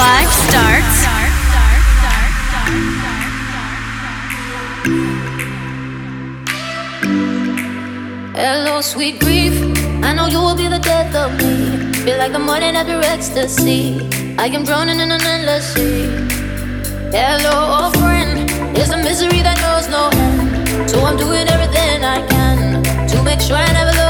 Life starts. Hello, sweet grief. I know you will be the death of me. Feel like the morning after ecstasy. I am drowning in an endless sea. Hello, old friend. It's a misery that knows no end. So I'm doing everything I can to make sure I never lose.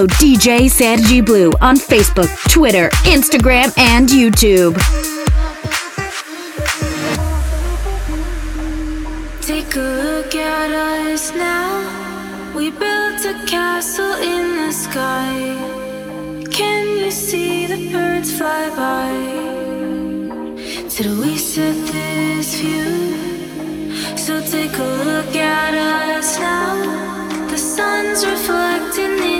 follow DJ Sergi Blue on Facebook, Twitter, Instagram, and YouTube. Take a look at us now. We built a castle in the sky. Can you see the birds fly by? Till we set this view. So take a look at us now The sun's reflecting in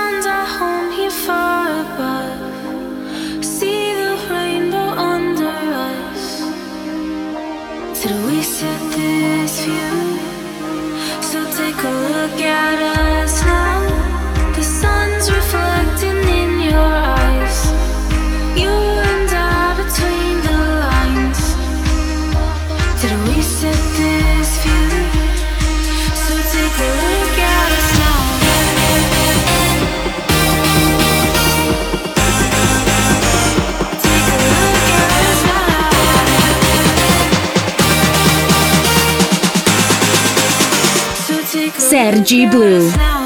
Found our home Sergi Blue.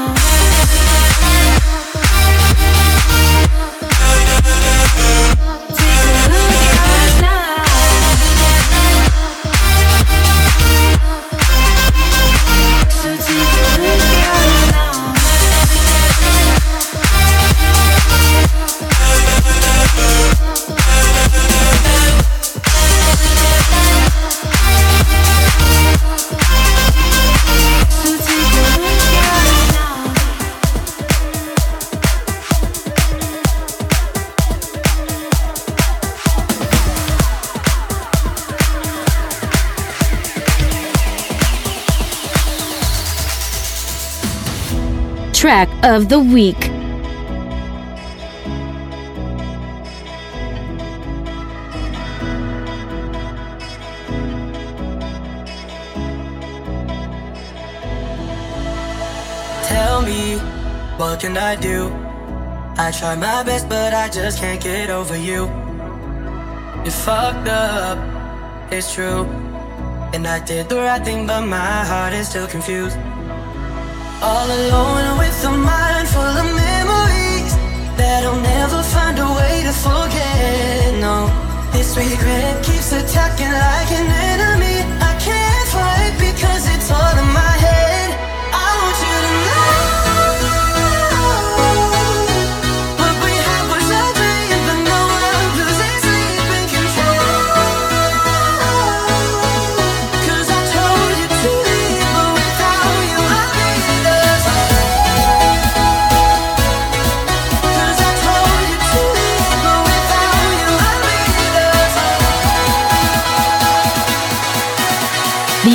Of the week. Tell me, what can I do? I try my best, but I just can't get over you. You fucked up, it's true. And I did the right thing, but my heart is still confused. All alone with a mind full of memories that I'll never find a way to forget. No, this regret keeps attacking like an enemy. I can't fight because it's all in my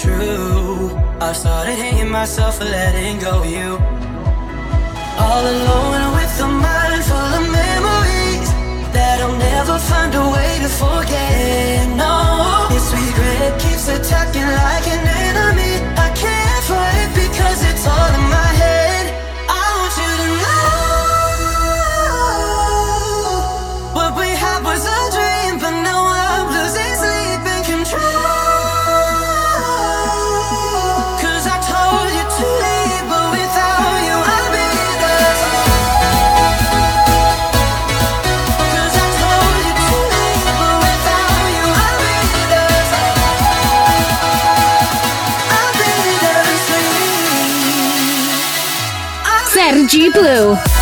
True. I started hating myself for letting go of you. All alone with a mind full of memories that I'll never find a way to forget. Blue.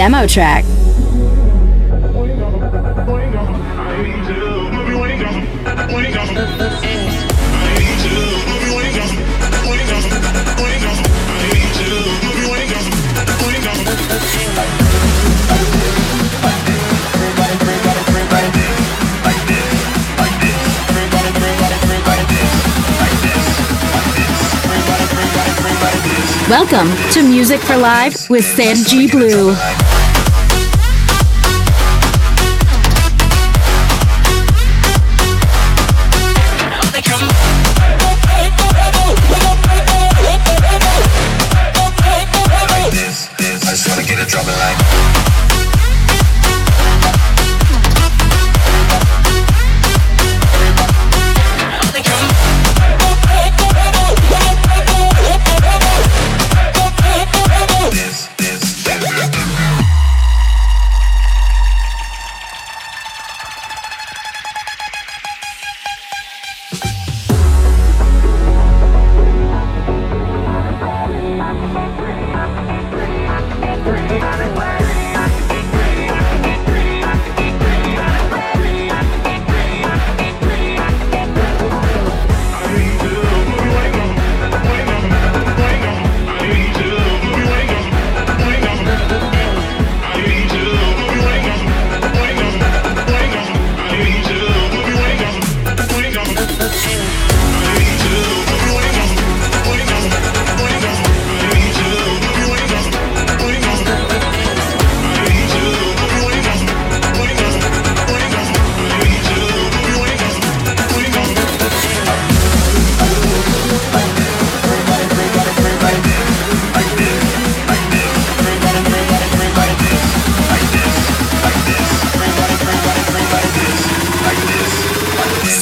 Demo track. Welcome to Music for Live with Sergi Blue.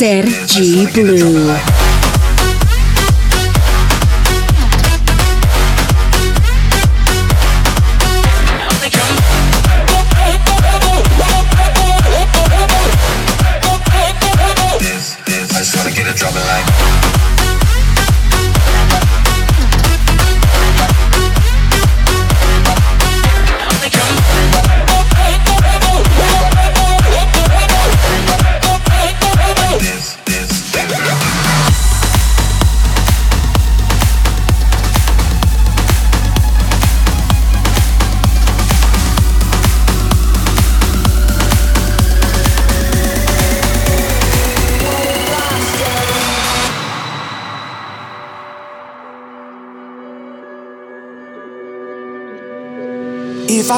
Sergi Blue.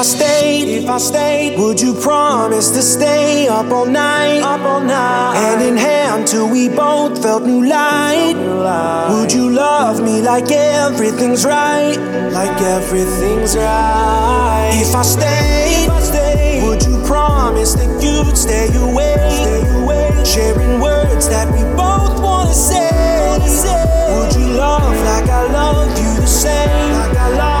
I stayed, if I stayed, would you promise to stay up all night, up all night, hand in hand till we both felt new light? Would you love me like everything's right, like everything's right? If I stayed, if I stayed would you promise that you'd stay away, stay away, sharing words that we both wanna say? Would you love like I love you the same, like I love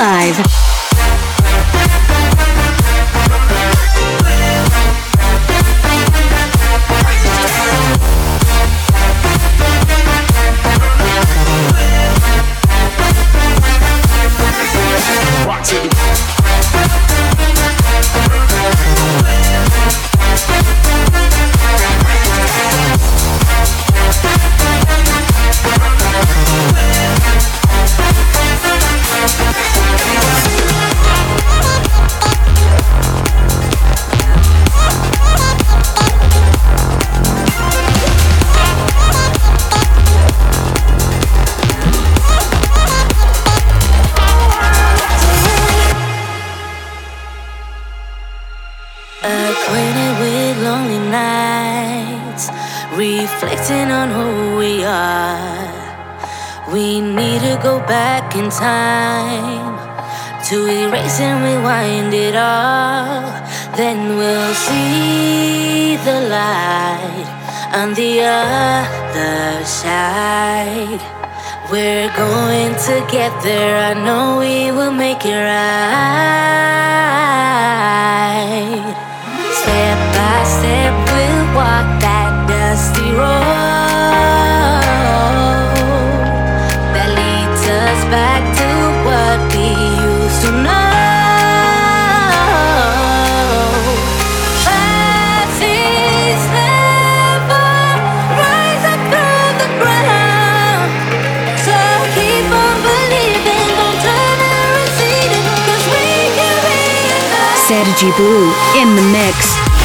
Live. together, I know we will make it right. Boo in the mix.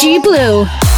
Sergi Blue.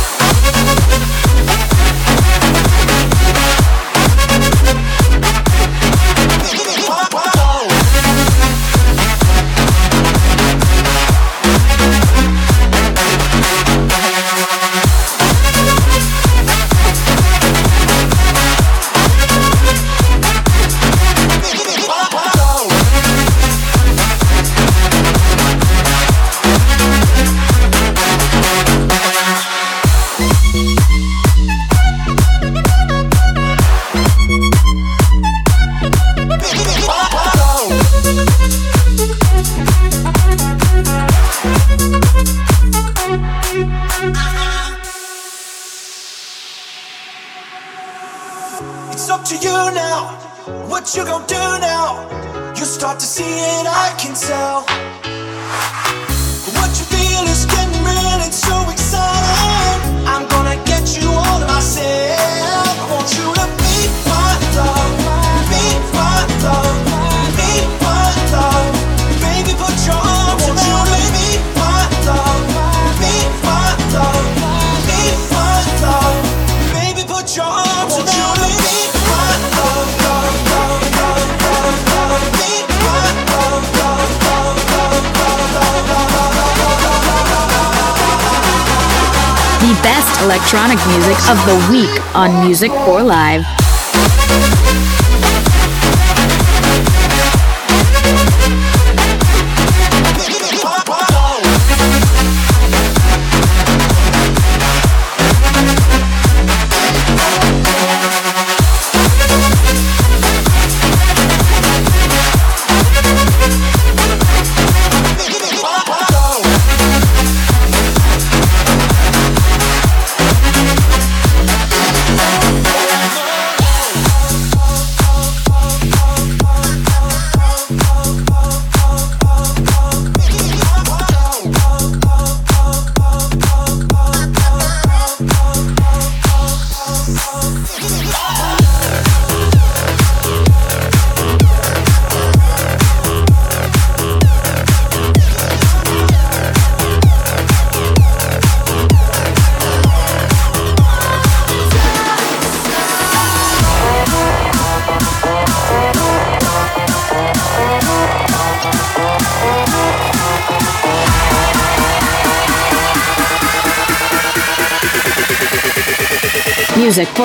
Of the week on Music for Live.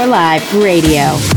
Live Radio.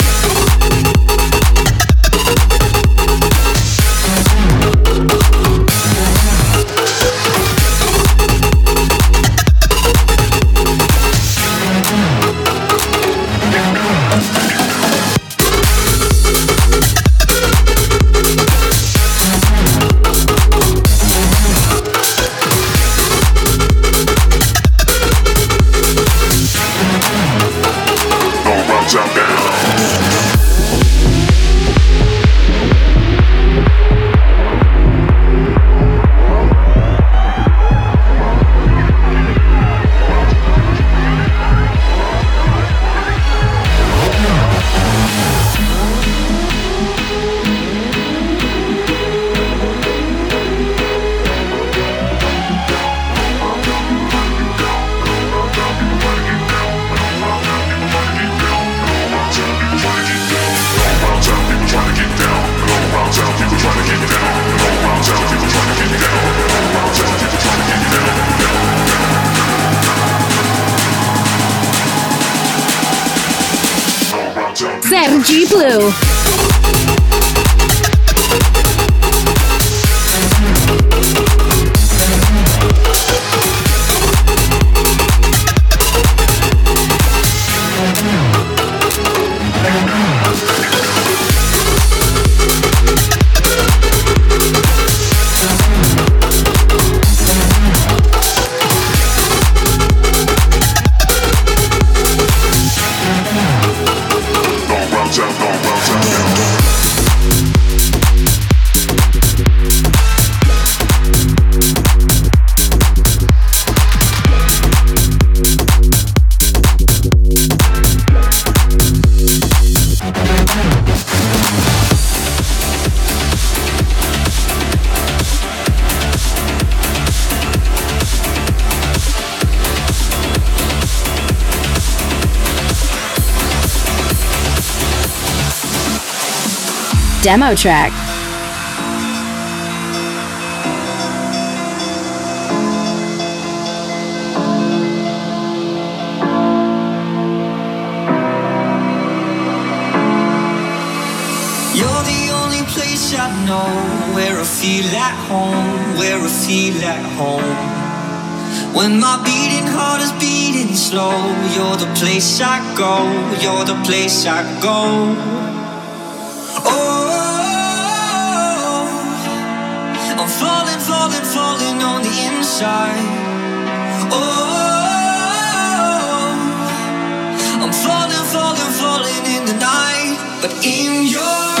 Where I feel at home, where I feel at home. When my beating heart is beating slow, you're the place I go, you're the place I go. Inside. Oh, I'm falling, falling, falling in the night, but in your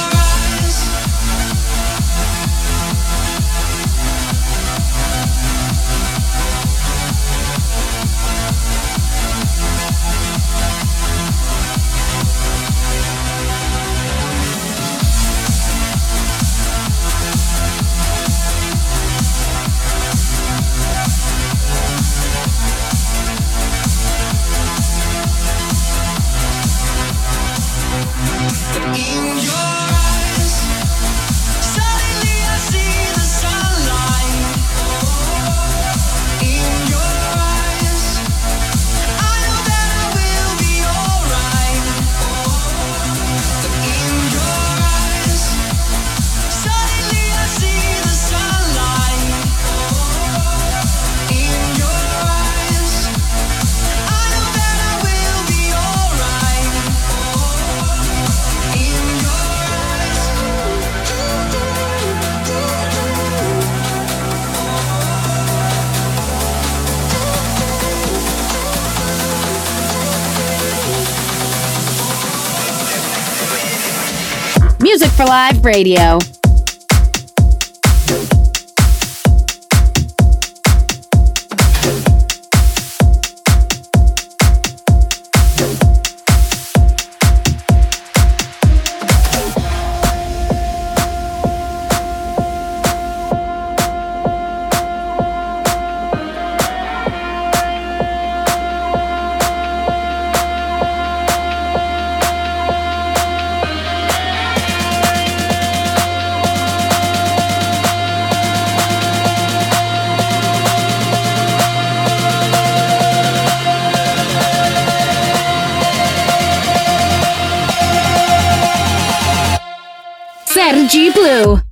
Live Radio. Sergi Blue.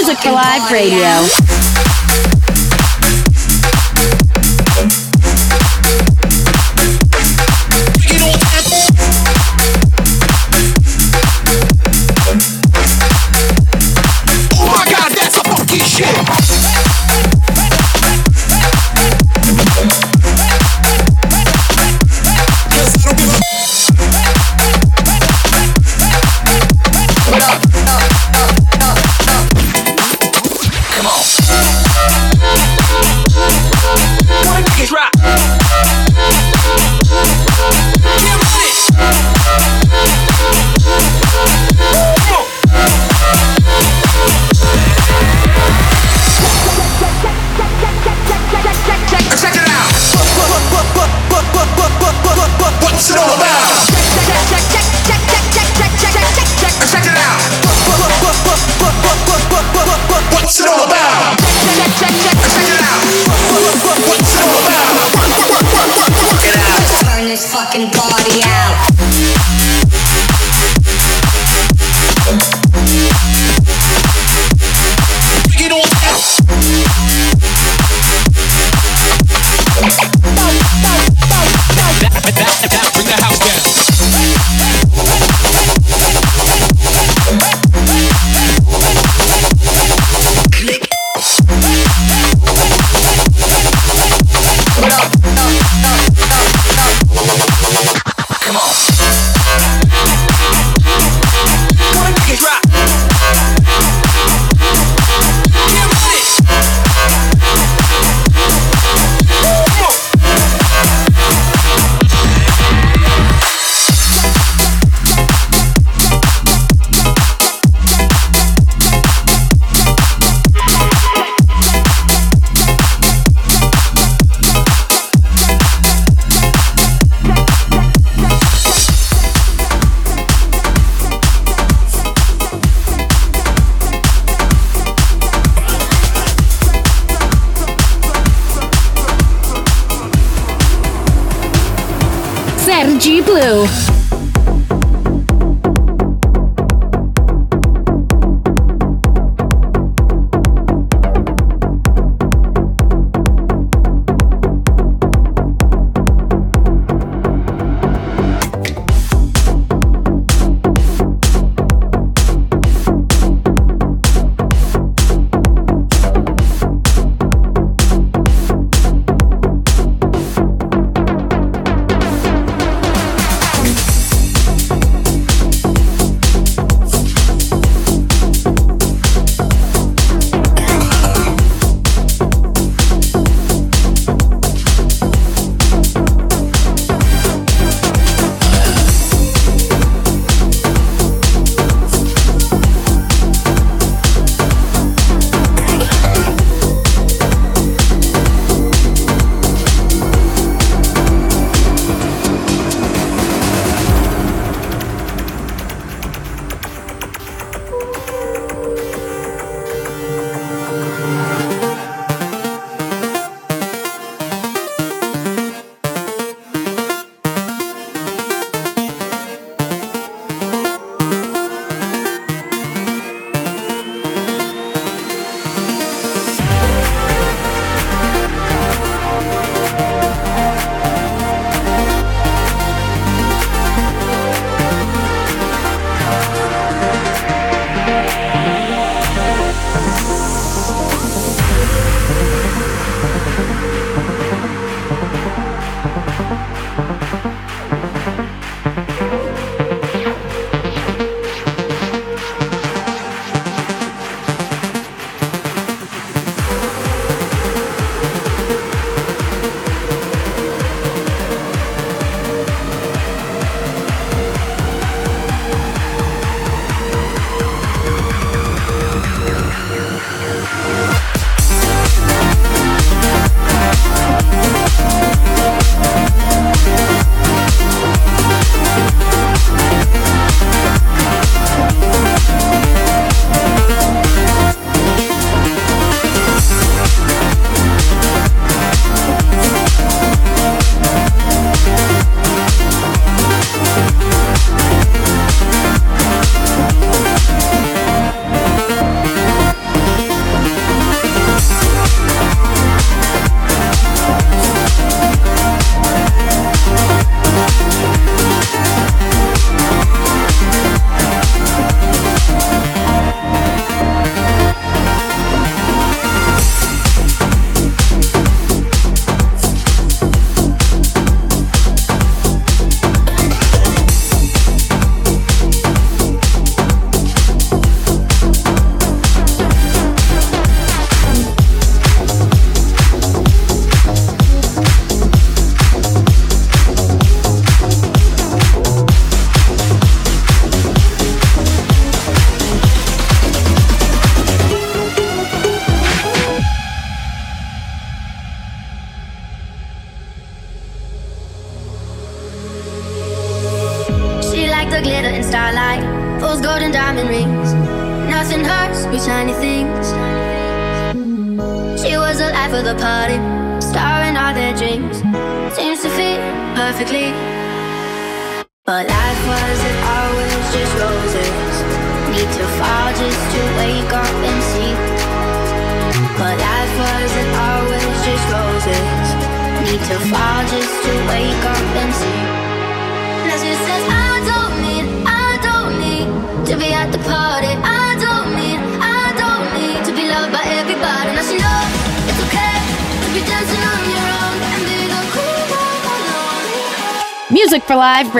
Music Alive Radio.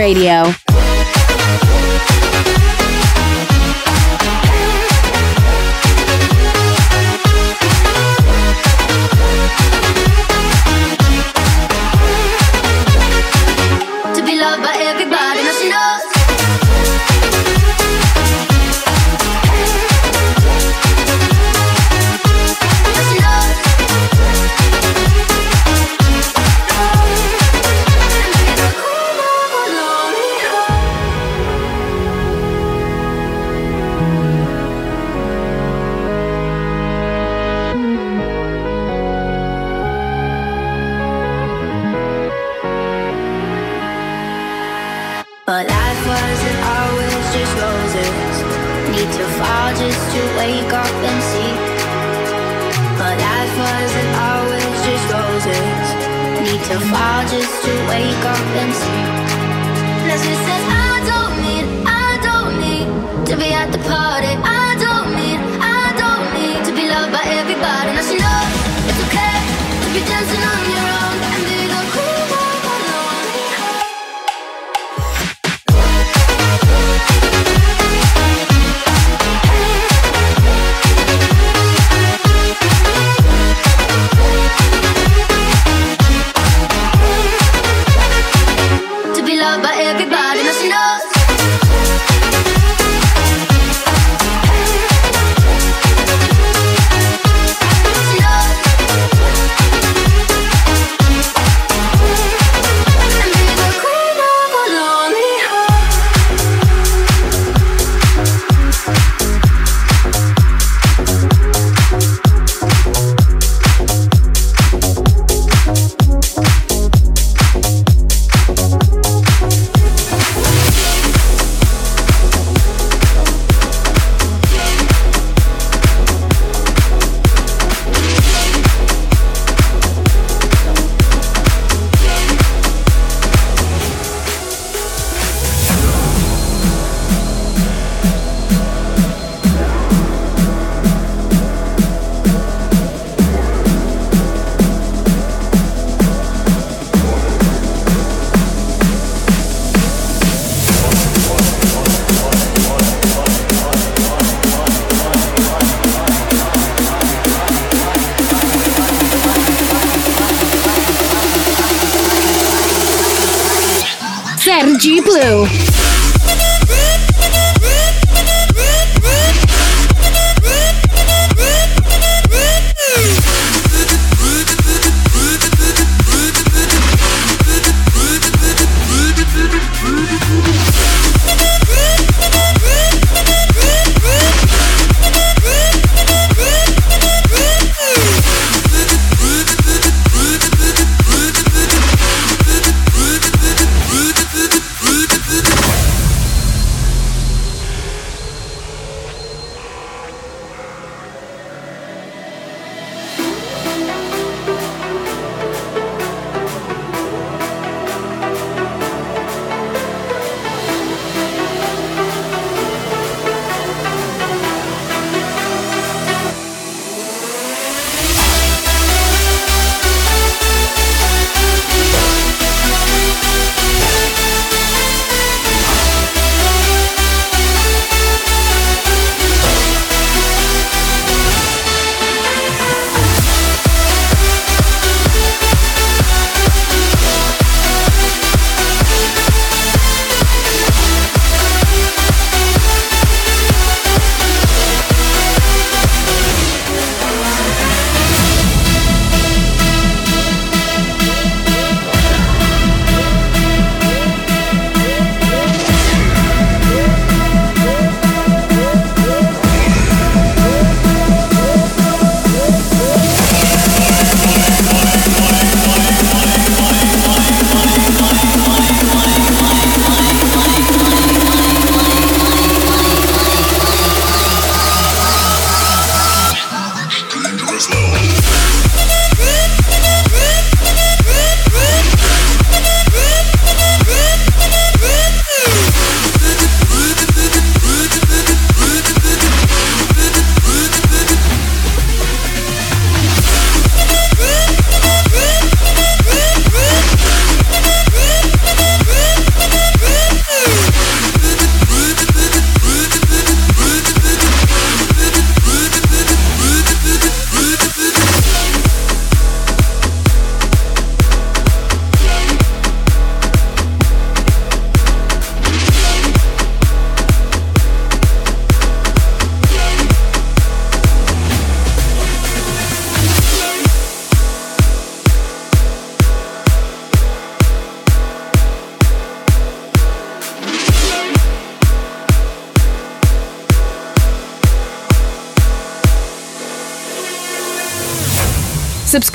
Radio.